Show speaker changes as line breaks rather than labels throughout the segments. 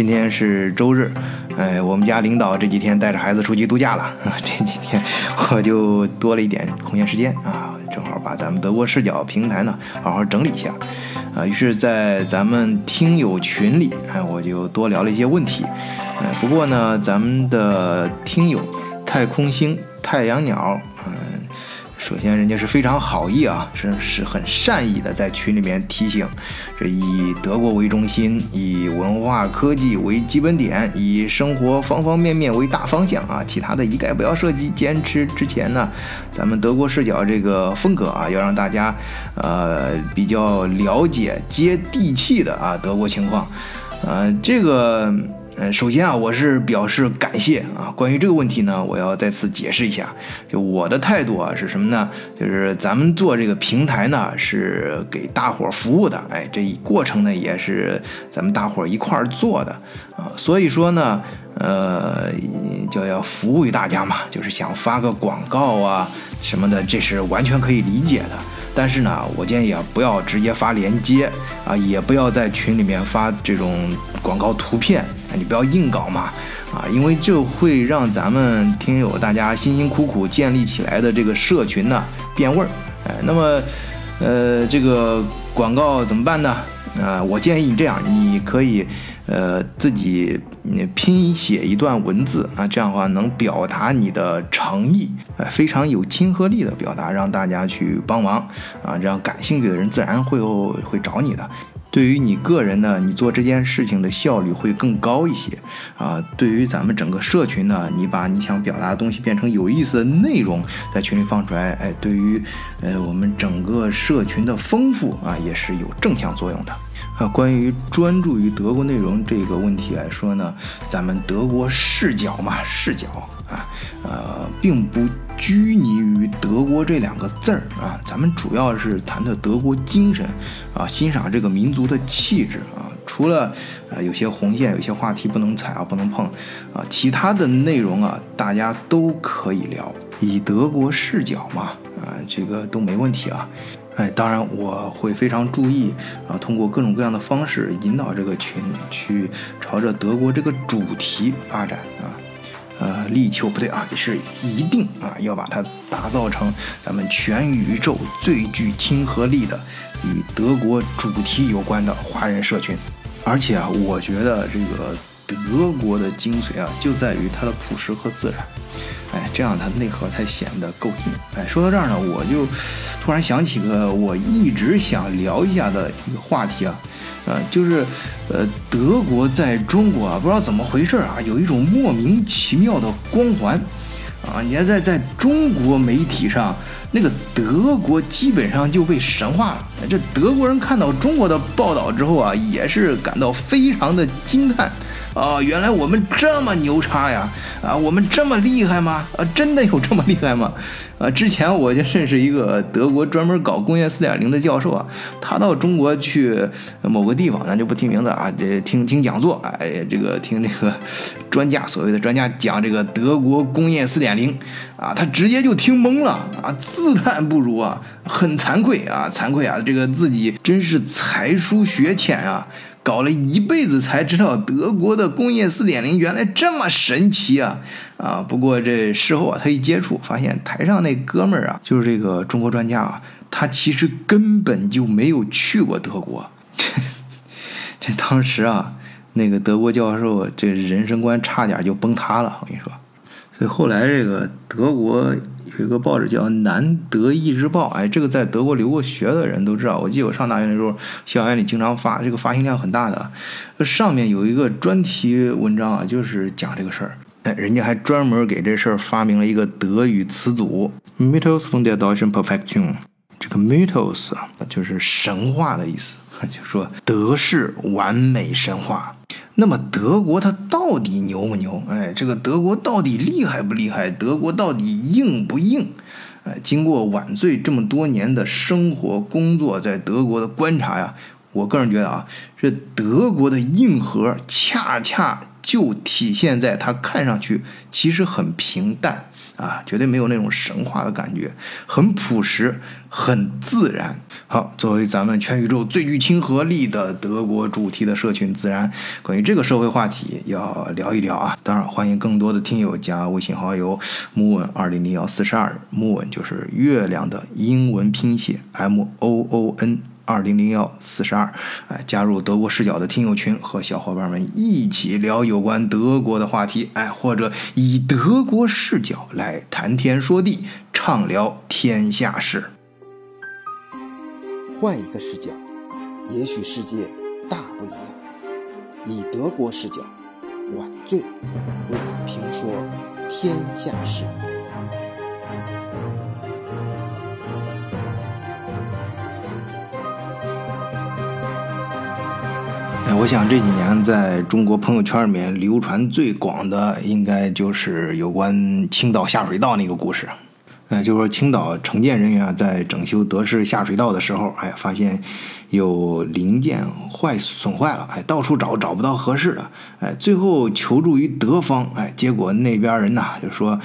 今天是周日，哎，我们家领导这几天带着孩子出去度假了，这几天我就多了一点空闲时间啊，正好把咱们德国视角平台呢好好整理一下啊，于是，在咱们听友群里，哎，我就多聊了一些问题，哎，不过呢，咱们的听友太空星太阳鸟，嗯。首先，人家是非常好意啊，是是很善意的，在群里面提醒，这以德国为中心，以文化科技为基本点，以生活方方面面为大方向啊，其他的一概不要涉及。坚持之前呢，咱们德国视角这个风格啊，要让大家呃比较了解接地气的啊德国情况，呃这个。嗯，首先啊，我是表示感谢啊。关于这个问题呢，我要再次解释一下，就我的态度啊是什么呢？就是咱们做这个平台呢，是给大伙儿服务的，哎，这一过程呢也是咱们大伙儿一块儿做的啊。所以说呢，呃，就要服务于大家嘛，就是想发个广告啊什么的，这是完全可以理解的。但是呢，我建议啊，不要直接发链接啊，也不要在群里面发这种广告图片。你不要硬搞嘛，啊，因为这会让咱们听友大家辛辛苦苦建立起来的这个社群呢变味儿，哎，那么，呃，这个广告怎么办呢？啊，我建议你这样，你可以，呃，自己你拼写一段文字啊，这样的话能表达你的诚意，呃，非常有亲和力的表达，让大家去帮忙啊，这样感兴趣的人自然会会找你的。对于你个人呢，你做这件事情的效率会更高一些啊。对于咱们整个社群呢，你把你想表达的东西变成有意思的内容，在群里放出来，哎，对于呃我们整个社群的丰富啊，也是有正向作用的。啊，关于专注于德国内容这个问题来说呢，咱们德国视角嘛，视角啊，呃，并不拘泥于德国这两个字儿啊，咱们主要是谈的德国精神啊，欣赏这个民族的气质啊。除了啊，有些红线，有些话题不能踩啊，不能碰啊，其他的内容啊，大家都可以聊，以德国视角嘛，啊，这个都没问题啊。哎，当然我会非常注意啊，通过各种各样的方式引导这个群去朝着德国这个主题发展啊，呃，力求不对啊，是一定啊要把它打造成咱们全宇宙最具亲和力的与德国主题有关的华人社群。而且啊，我觉得这个德国的精髓啊，就在于它的朴实和自然。哎，这样它内核才显得够硬。哎，说到这儿呢，我就突然想起个我一直想聊一下的一个话题啊，呃，就是呃，德国在中国啊，不知道怎么回事啊，有一种莫名其妙的光环啊。你看，在在中国媒体上，那个德国基本上就被神化了。这德国人看到中国的报道之后啊，也是感到非常的惊叹。啊，原来我们这么牛叉呀！啊，我们这么厉害吗？啊，真的有这么厉害吗？啊，之前我就认识一个德国专门搞工业四点零的教授啊，他到中国去某个地方，咱就不提名字啊，这听听讲座，哎，这个听这个专家所谓的专家讲这个德国工业四点零啊，他直接就听懵了啊，自叹不如啊，很惭愧啊，惭愧啊，这个自己真是才疏学浅啊。搞了一辈子才知道德国的工业四点零原来这么神奇啊啊！不过这事后啊，他一接触，发现台上那哥们儿啊，就是这个中国专家啊，他其实根本就没有去过德国。这当时啊，那个德国教授这人生观差点就崩塌了。我跟你说，所以后来这个德国。有个报纸叫《南德意志报》，哎，这个在德国留过学的人都知道。我记得我上大学的时候，校园里经常发，这个发行量很大的。上面有一个专题文章啊，就是讲这个事儿。哎，人家还专门给这事儿发明了一个德语词组 “Mythos von der deutschen Perfektion”。这个 “Mythos” 啊，就是神话的意思，就说德式完美神话。那么德国它到底牛不牛？哎，这个德国到底厉害不厉害？德国到底硬不硬？哎，经过晚醉这么多年的生活、工作，在德国的观察呀，我个人觉得啊，这德国的硬核恰恰就体现在它看上去其实很平淡啊，绝对没有那种神话的感觉，很朴实，很自然。好，作为咱们全宇宙最具亲和力的德国主题的社群，自然关于这个社会话题要聊一聊啊。当然，欢迎更多的听友加微信好友 moon 二零零幺四十二，moon 就是月亮的英文拼写 m o o n。二零零幺四十二，哎，加入德国视角的听友群，和小伙伴们一起聊有关德国的话题，哎，或者以德国视角来谈天说地，畅聊天下事。
换一个视角，也许世界大不一样。以德国视角，晚醉为你评说天下事。
我想这几年在中国朋友圈里面流传最广的，应该就是有关青岛下水道那个故事。呃，就说青岛承建人员啊，在整修德式下水道的时候，哎，发现有零件坏损坏了，哎，到处找找不到合适的，哎，最后求助于德方，哎，结果那边人呐就说。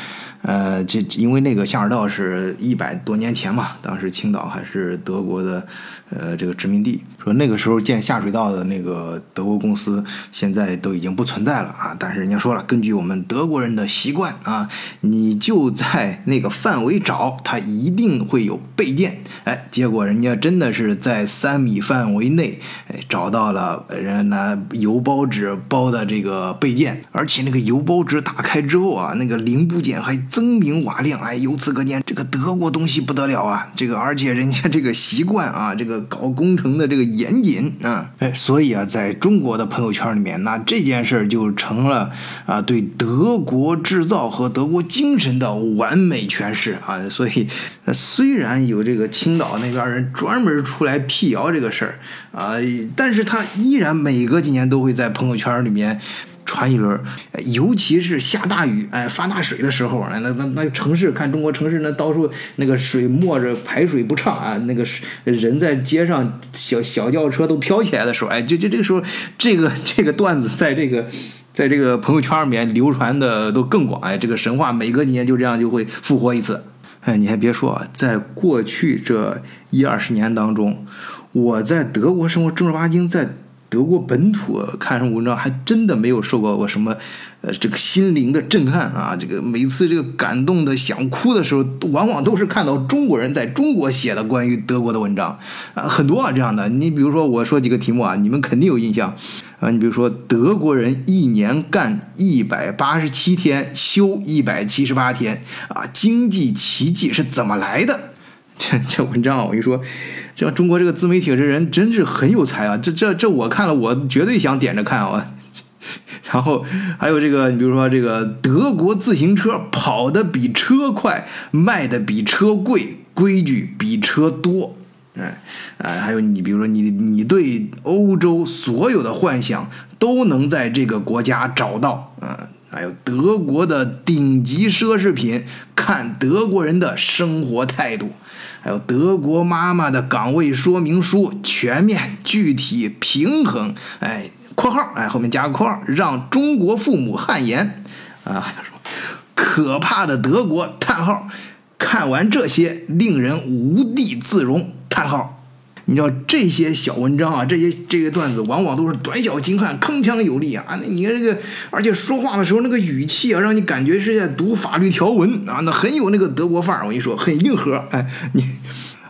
呃，这因为那个下水道是一百多年前嘛，当时青岛还是德国的，呃，这个殖民地。说那个时候建下水道的那个德国公司，现在都已经不存在了啊。但是人家说了，根据我们德国人的习惯啊，你就在那个范围找，它一定会有备件。哎，结果人家真的是在三米范围内，哎，找到了人拿油包纸包的这个备件，而且那个油包纸打开之后啊，那个零部件还。增明瓦亮，哎，由此可见，这个德国东西不得了啊！这个，而且人家这个习惯啊，这个搞工程的这个严谨啊，哎，所以啊，在中国的朋友圈里面，那这件事儿就成了啊，对德国制造和德国精神的完美诠释啊！所以，虽然有这个青岛那边人专门出来辟谣这个事儿啊，但是他依然每隔几年都会在朋友圈里面。传一轮，尤其是下大雨，哎，发大水的时候，那那那城市看中国城市，那到处那个水没着，排水不畅啊，那个人在街上，小小轿车都飘起来的时候，哎，就就这个时候，这个 这个段子在这个在这个朋友圈里面流传的都更广，哎，这个神话每隔几年就这样就会复活一次，哎，你还别说啊，在过去这一二十年当中，我在德国生活正儿八经在。德国本土看什么文章，还真的没有受过过什么，呃，这个心灵的震撼啊！这个每次这个感动的想哭的时候，往往都是看到中国人在中国写的关于德国的文章啊，很多啊这样的。你比如说，我说几个题目啊，你们肯定有印象啊。你比如说，德国人一年干一百八十七天，休一百七十八天啊，经济奇迹是怎么来的？这这文章啊，我跟你说。这中国这个自媒体这人真是很有才啊！这这这我看了，我绝对想点着看啊。然后还有这个，你比如说这个德国自行车跑得比车快，卖的比车贵，规矩比车多。哎哎，还有你比如说你你对欧洲所有的幻想都能在这个国家找到啊。还有德国的顶级奢侈品，看德国人的生活态度。还有德国妈妈的岗位说明书，全面、具体、平衡。哎，括号，哎，后面加个括号，让中国父母汗颜。啊，还有什么可怕的德国？叹号，看完这些，令人无地自容。叹号。你知道这些小文章啊，这些这些段子往往都是短小精悍、铿锵有力啊！那你看这个，而且说话的时候那个语气啊，让你感觉是在读法律条文啊，那很有那个德国范儿。我跟你说，很硬核，哎，你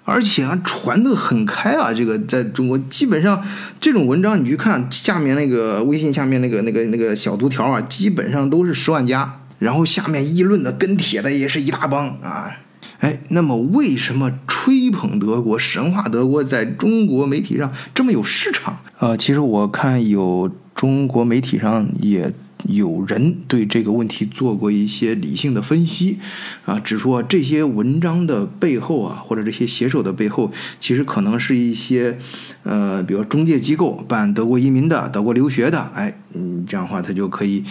而且啊传的很开啊。这个在中国基本上这种文章，你去看下面那个微信下面那个那个那个小读条啊，基本上都是十万加，然后下面议论的跟帖的也是一大帮啊。哎，那么为什么吹捧德国、神话德国在中国媒体上这么有市场？呃，其实我看有中国媒体上也有人对这个问题做过一些理性的分析，啊，指出这些文章的背后啊，或者这些写手的背后，其实可能是一些呃，比如中介机构办德国移民的、德国留学的，哎，嗯，这样的话他就可以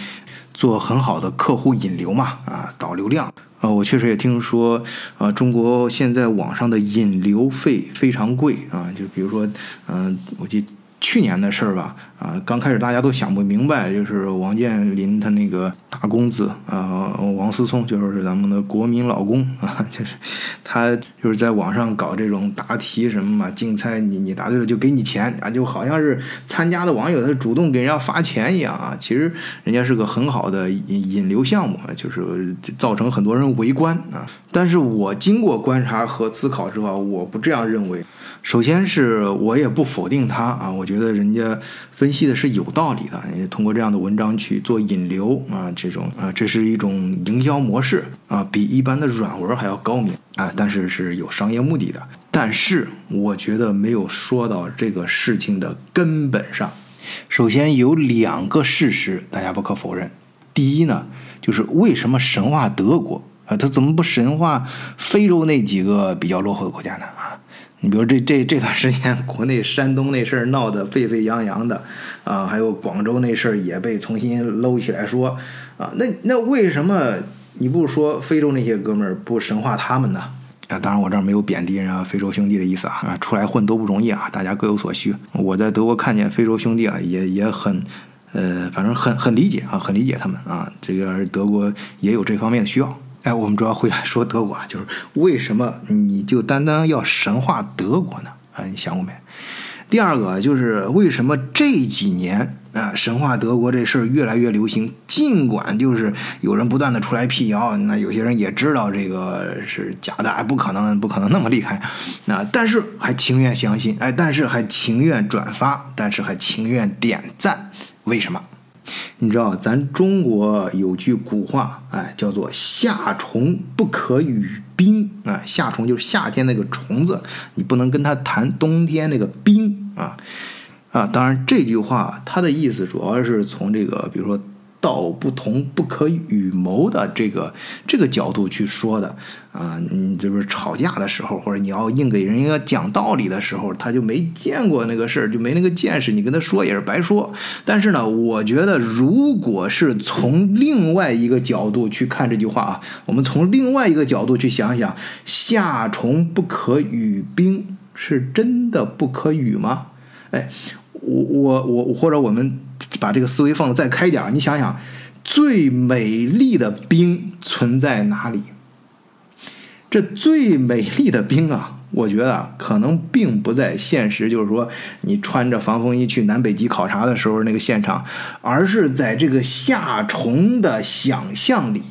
做很好的客户引流嘛，啊，导流量。啊，我确实也听说，啊，中国现在网上的引流费非常贵啊。就比如说，嗯，我记去年的事儿吧，啊，刚开始大家都想不明白，就是王健林他那个大公子啊，王思聪就是咱们的国民老公 啊，就是他就是在网上搞这种答题什么嘛，竞猜你你答对了就给你钱啊，就好像是参加的网友他主动给人家发钱一样啊，其实人家是个很好的引引流项目，就是造成很多人围观啊。但是我经过观察和思考之后，我不这样认为。首先是我也不否定他啊，我觉得人家分析的是有道理的。通过这样的文章去做引流啊，这种啊，这是一种营销模式啊，比一般的软文还要高明啊，但是是有商业目的的。但是我觉得没有说到这个事情的根本上。首先有两个事实大家不可否认。第一呢，就是为什么神话德国啊，他怎么不神话非洲那几个比较落后的国家呢？啊？你比如这这这段时间，国内山东那事儿闹得沸沸扬扬的，啊，还有广州那事儿也被重新搂起来说，啊，那那为什么你不说非洲那些哥们儿不神化他们呢？啊，当然我这儿没有贬低人家非洲兄弟的意思啊，啊，出来混都不容易啊，大家各有所需。我在德国看见非洲兄弟啊，也也很，呃，反正很很理解啊，很理解他们啊，这个德国也有这方面的需要。哎，我们主要回来说德国啊，就是为什么你就单单要神话德国呢？啊，你想过没？第二个就是为什么这几年啊神话德国这事儿越来越流行？尽管就是有人不断的出来辟谣，那有些人也知道这个是假的，哎不可能，不可能那么厉害，那但是还情愿相信，哎，但是还情愿转发，但是还情愿点赞，为什么？你知道，咱中国有句古话，哎，叫做“夏虫不可语冰”啊，夏虫就是夏天那个虫子，你不能跟它谈冬天那个冰啊啊！当然，这句话它的意思主要是从这个，比如说。道不同不可与谋的这个这个角度去说的啊，你就是吵架的时候，或者你要硬给人家讲道理的时候，他就没见过那个事儿，就没那个见识，你跟他说也是白说。但是呢，我觉得如果是从另外一个角度去看这句话啊，我们从另外一个角度去想想，夏虫不可语冰，是真的不可语吗？哎，我我我或者我们。把这个思维放的再开点你想想，最美丽的冰存在哪里？这最美丽的冰啊，我觉得可能并不在现实，就是说你穿着防风衣去南北极考察的时候那个现场，而是在这个夏虫的想象里。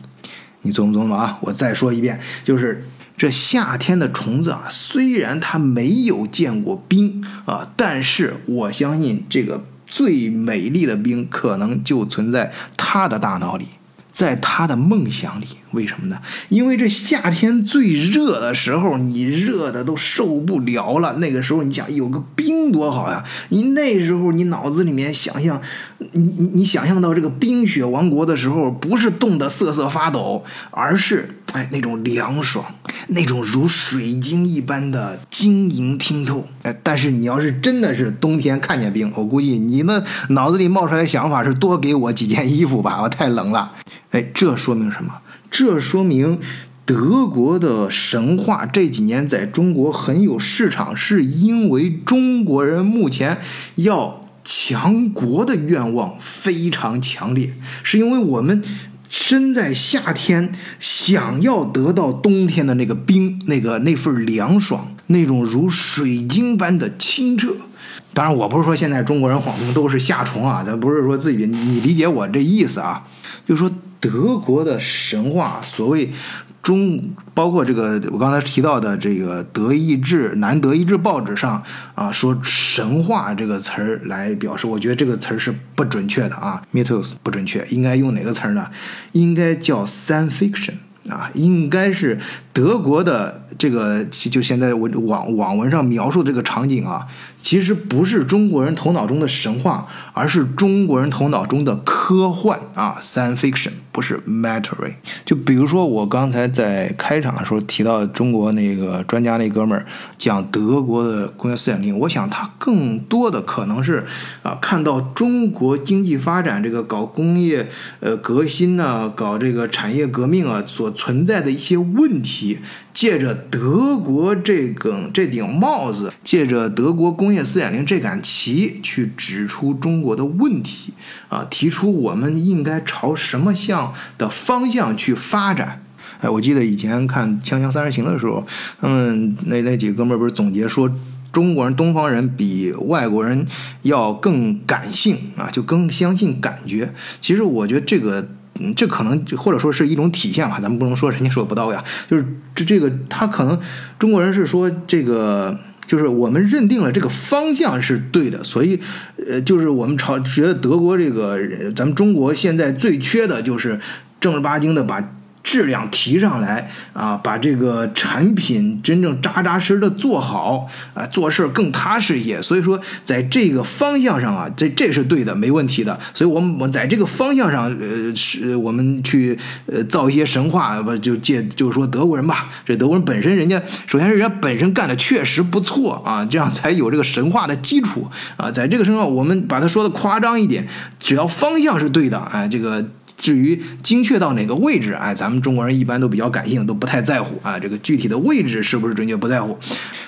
你琢磨琢磨啊！我再说一遍，就是这夏天的虫子啊，虽然它没有见过冰啊，但是我相信这个。最美丽的冰可能就存在他的大脑里，在他的梦想里。为什么呢？因为这夏天最热的时候，你热的都受不了了。那个时候，你想有个冰多好呀！你那时候，你脑子里面想象，你你你想象到这个冰雪王国的时候，不是冻得瑟瑟发抖，而是哎那种凉爽，那种如水晶一般的晶莹剔透。哎，但是你要是真的是冬天看见冰，我估计你那脑子里冒出来的想法是多给我几件衣服吧，我太冷了。哎，这说明什么？这说明德国的神话这几年在中国很有市场，是因为中国人目前要强国的愿望非常强烈，是因为我们身在夏天，想要得到冬天的那个冰，那个那份凉爽，那种如水晶般的清澈。当然，我不是说现在中国人谎称都是夏虫啊，咱不是说自己，你理解我这意思啊，就说。德国的神话，所谓中，包括这个我刚才提到的这个德意志南德意志报纸上啊，说神话这个词儿来表示，我觉得这个词儿是不准确的啊，mythos 不准确，应该用哪个词儿呢？应该叫 science fiction。啊，应该是德国的这个，就现在我网网文上描述这个场景啊，其实不是中国人头脑中的神话，而是中国人头脑中的科幻啊，science fiction。不是 m a t t e r y。就比如说我刚才在开场的时候提到中国那个专家那哥们儿讲德国的工业四点零，我想他更多的可能是啊看到中国经济发展这个搞工业呃革新呢，搞这个产业革命啊所存在的一些问题。借着德国这个这顶帽子，借着德国工业四点零这杆旗，去指出中国的问题啊，提出我们应该朝什么向的方向去发展。哎，我记得以前看《锵锵三人行》的时候，嗯那那几个哥们儿不是总结说，中国人、东方人比外国人要更感性啊，就更相信感觉。其实我觉得这个。嗯，这可能或者说是一种体现吧，咱们不能说人家说不到呀。就是这这个，他可能中国人是说这个，就是我们认定了这个方向是对的，所以呃，就是我们朝觉得德国这个，咱们中国现在最缺的就是正儿八经的把。质量提上来啊，把这个产品真正扎扎实实的做好啊，做事儿更踏实一些。所以说，在这个方向上啊，这这是对的，没问题的。所以我们我在这个方向上，呃，是我们去呃造一些神话，不就借就是说德国人吧，这德国人本身人家首先是人家本身干的确实不错啊，这样才有这个神话的基础啊。在这个身上，我们把它说的夸张一点，只要方向是对的，哎，这个。至于精确到哪个位置，哎，咱们中国人一般都比较感性，都不太在乎啊。这个具体的位置是不是准确不在乎，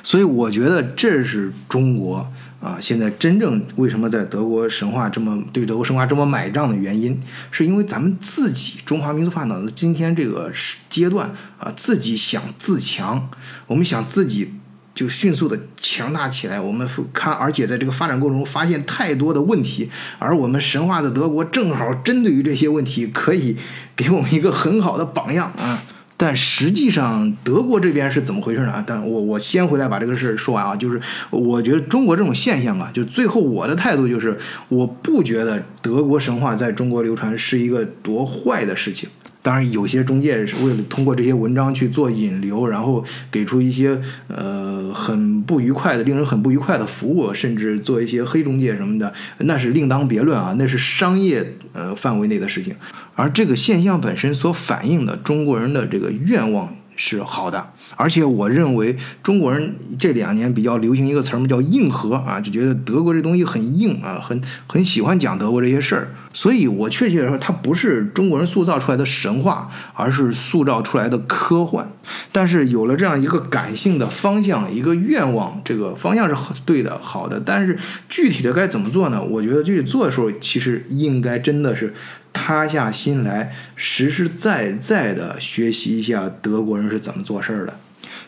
所以我觉得这是中国啊，现在真正为什么在德国神话这么对德国神话这么买账的原因，是因为咱们自己中华民族发展的今天这个阶段啊，自己想自强，我们想自己。就迅速的强大起来。我们看，而且在这个发展过程中发现太多的问题，而我们神话的德国正好针对于这些问题，可以给我们一个很好的榜样啊。但实际上，德国这边是怎么回事呢？但我我先回来把这个事儿说完啊。就是我觉得中国这种现象啊，就最后我的态度就是，我不觉得德国神话在中国流传是一个多坏的事情。当然，有些中介是为了通过这些文章去做引流，然后给出一些呃很不愉快的、令人很不愉快的服务，甚至做一些黑中介什么的，那是另当别论啊，那是商业呃范围内的事情。而这个现象本身所反映的中国人的这个愿望。是好的，而且我认为中国人这两年比较流行一个词儿嘛，叫硬核啊，就觉得德国这东西很硬啊，很很喜欢讲德国这些事儿。所以我确切的说，它不是中国人塑造出来的神话，而是塑造出来的科幻。但是有了这样一个感性的方向，一个愿望，这个方向是对的、好的。但是具体的该怎么做呢？我觉得具体做的时候，其实应该真的是。塌下心来，实实在在的学习一下德国人是怎么做事儿的。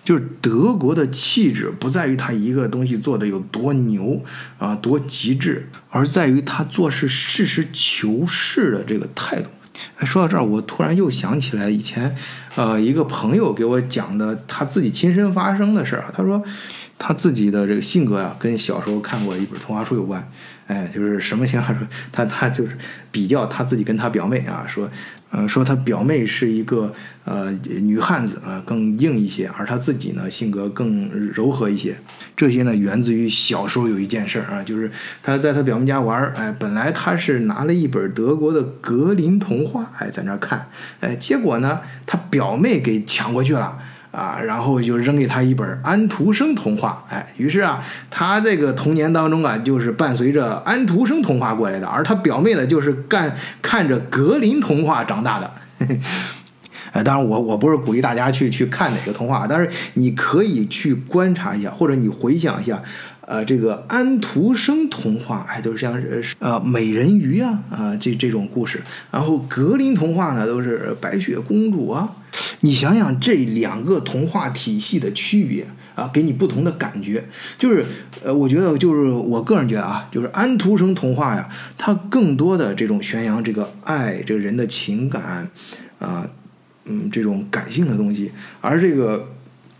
就是德国的气质不在于他一个东西做的有多牛啊，多极致，而在于他做事实事求是的这个态度。说到这儿，我突然又想起来以前，呃，一个朋友给我讲的他自己亲身发生的事儿啊。他说，他自己的这个性格呀，跟小时候看过一本童话书有关。哎，就是什么情况？说他他就是比较他自己跟他表妹啊，说，呃，说他表妹是一个呃女汉子啊，更硬一些，而他自己呢性格更柔和一些。这些呢源自于小时候有一件事儿啊，就是他在他表妹家玩儿，哎，本来他是拿了一本德国的格林童话，哎，在那看，哎，结果呢他表妹给抢过去了。啊，然后就扔给他一本安徒生童话，哎，于是啊，他这个童年当中啊，就是伴随着安徒生童话过来的，而他表妹呢，就是干看着格林童话长大的。哎，当然我我不是鼓励大家去去看哪个童话，但是你可以去观察一下，或者你回想一下。呃，这个安徒生童话，哎，都是像是呃美人鱼啊，啊这这种故事。然后格林童话呢，都是白雪公主啊。你想想这两个童话体系的区别啊，给你不同的感觉。就是呃，我觉得就是我个人觉得啊，就是安徒生童话呀，它更多的这种宣扬这个爱，这个人的情感啊，嗯，这种感性的东西。而这个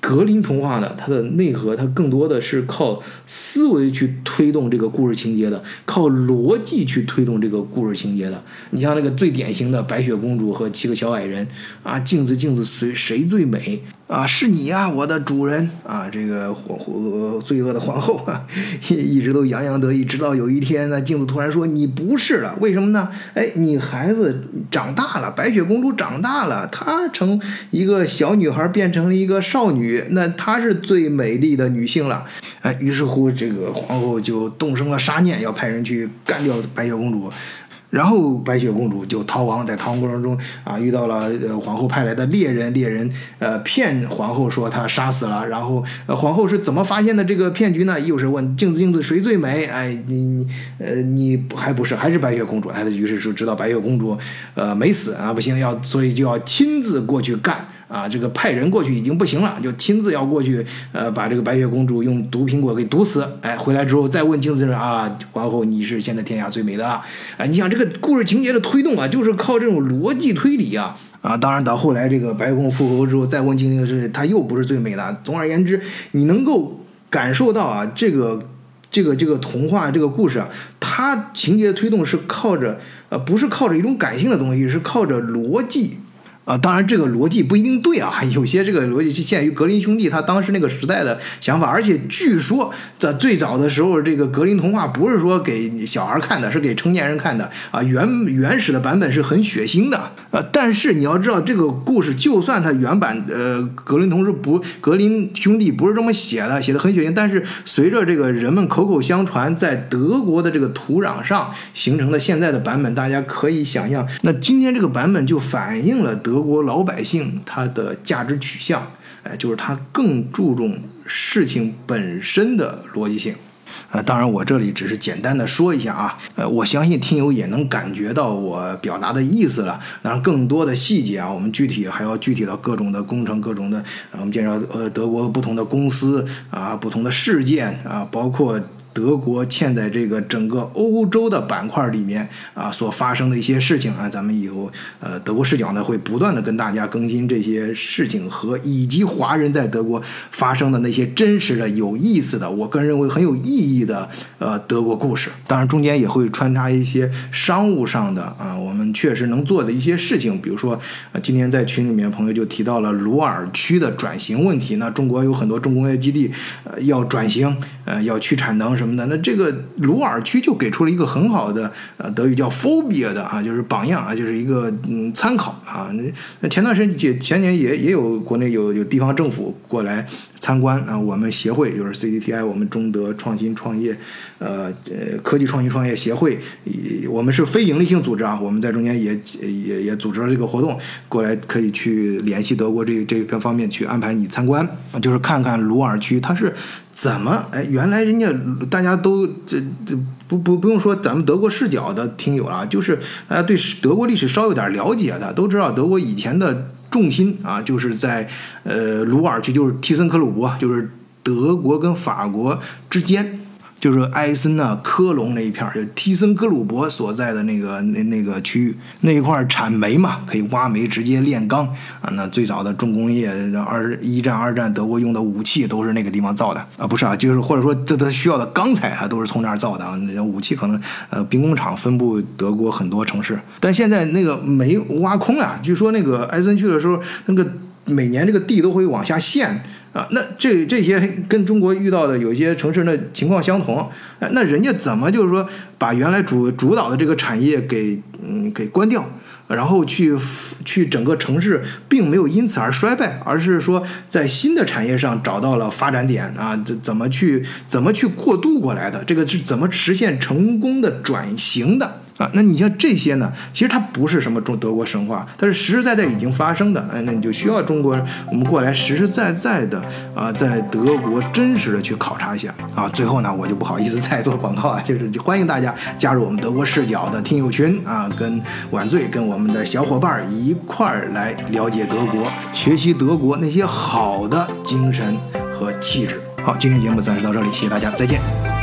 格林童话呢，它的内核它更多的是靠思维去推动这个故事情节的，靠逻辑去推动这个故事情节的。你像那个最典型的白雪公主和七个小矮人啊，镜子镜子谁谁最美啊？是你呀，我的主人啊！这个皇皇罪恶的皇后啊，一直都洋洋得意，直到有一天呢，镜子突然说你不是了，为什么呢？哎，你孩子长大了，白雪公主长大了，她从一个小女孩变成了一个少女。那她是最美丽的女性了，哎，于是乎这个皇后就动生了杀念，要派人去干掉白雪公主。然后白雪公主就逃亡，在逃亡过程中啊，遇到了呃皇后派来的猎人，猎人呃骗皇后说她杀死了。然后呃皇后是怎么发现的这个骗局呢？又是问镜子镜子谁最美？哎，你你呃你还不是还是白雪公主？哎，于是就知道白雪公主呃没死啊，不行要所以就要亲自过去干。啊，这个派人过去已经不行了，就亲自要过去，呃，把这个白雪公主用毒苹果给毒死。哎，回来之后再问镜子啊，皇后你是现在天下最美的了。哎，你想这个故事情节的推动啊，就是靠这种逻辑推理啊。啊，当然到后来这个白雪公主复活之后，再问镜子是她又不是最美的。总而言之，你能够感受到啊，这个这个这个童话这个故事啊，它情节的推动是靠着呃，不是靠着一种感性的东西，是靠着逻辑。啊，当然这个逻辑不一定对啊，有些这个逻辑是限于格林兄弟他当时那个时代的想法，而且据说在最早的时候，这个格林童话不是说给小孩看的，是给成年人看的啊。原原始的版本是很血腥的，呃，但是你要知道这个故事，就算它原版呃格林同志不格林兄弟不是这么写的，写的很血腥，但是随着这个人们口口相传，在德国的这个土壤上形成的现在的版本，大家可以想象，那今天这个版本就反映了德。德国老百姓他的价值取向，哎，就是他更注重事情本身的逻辑性。呃，当然我这里只是简单的说一下啊，呃，我相信听友也能感觉到我表达的意思了。当然，更多的细节啊，我们具体还要具体到各种的工程、各种的，我们介绍呃德国不同的公司啊、不同的事件啊，包括。德国嵌在这个整个欧洲的板块里面啊，所发生的一些事情啊，咱们以后呃德国视角呢会不断的跟大家更新这些事情和以及华人在德国发生的那些真实的、有意思的，我个人认为很有意义的呃德国故事。当然中间也会穿插一些商务上的啊，我们确实能做的一些事情，比如说今天在群里面朋友就提到了鲁尔区的转型问题，那中国有很多重工业基地呃要转型呃要去产能什么。那这个鲁尔区就给出了一个很好的呃德语叫 phobia 的啊，就是榜样啊，就是一个嗯参考啊。那那前段时间前年也也有国内有有地方政府过来。参观啊，我们协会就是 CDTI，我们中德创新创业，呃呃科技创新创业协会，我们是非盈利性组织啊，我们在中间也也也组织了这个活动，过来可以去联系德国这这片方面去安排你参观，就是看看鲁尔区它是怎么哎，原来人家大家都这这不不不用说咱们德国视角的听友了，就是大家对德国历史稍有点了解的都知道德国以前的。重心啊，就是在呃鲁尔区，就是蒂森克鲁伯，就是德国跟法国之间。就是埃森纳、科隆那一片儿，就提森格鲁伯所在的那个那那个区域，那一块儿产煤嘛，可以挖煤直接炼钢啊。那最早的重工业，二一战、二战德国用的武器都是那个地方造的啊，不是啊，就是或者说它它需要的钢材啊，都是从那儿造的啊。那武器可能呃兵工厂分布德国很多城市，但现在那个煤挖空了，据说那个埃森去的时候，那个每年这个地都会往下陷。啊，那这这些跟中国遇到的有些城市的情况相同，那人家怎么就是说把原来主主导的这个产业给嗯给关掉，然后去去整个城市并没有因此而衰败，而是说在新的产业上找到了发展点啊，这怎么去怎么去过渡过来的？这个是怎么实现成功的转型的？啊，那你像这些呢？其实它不是什么中德国神话，它是实实在在已经发生的。哎，那你就需要中国我们过来实实在在的啊，在德国真实的去考察一下啊。最后呢，我就不好意思再做广告啊，就是欢迎大家加入我们德国视角的听友群啊，跟晚醉跟我们的小伙伴一块儿来了解德国，学习德国那些好的精神和气质。好，今天节目暂时到这里，谢谢大家，再见。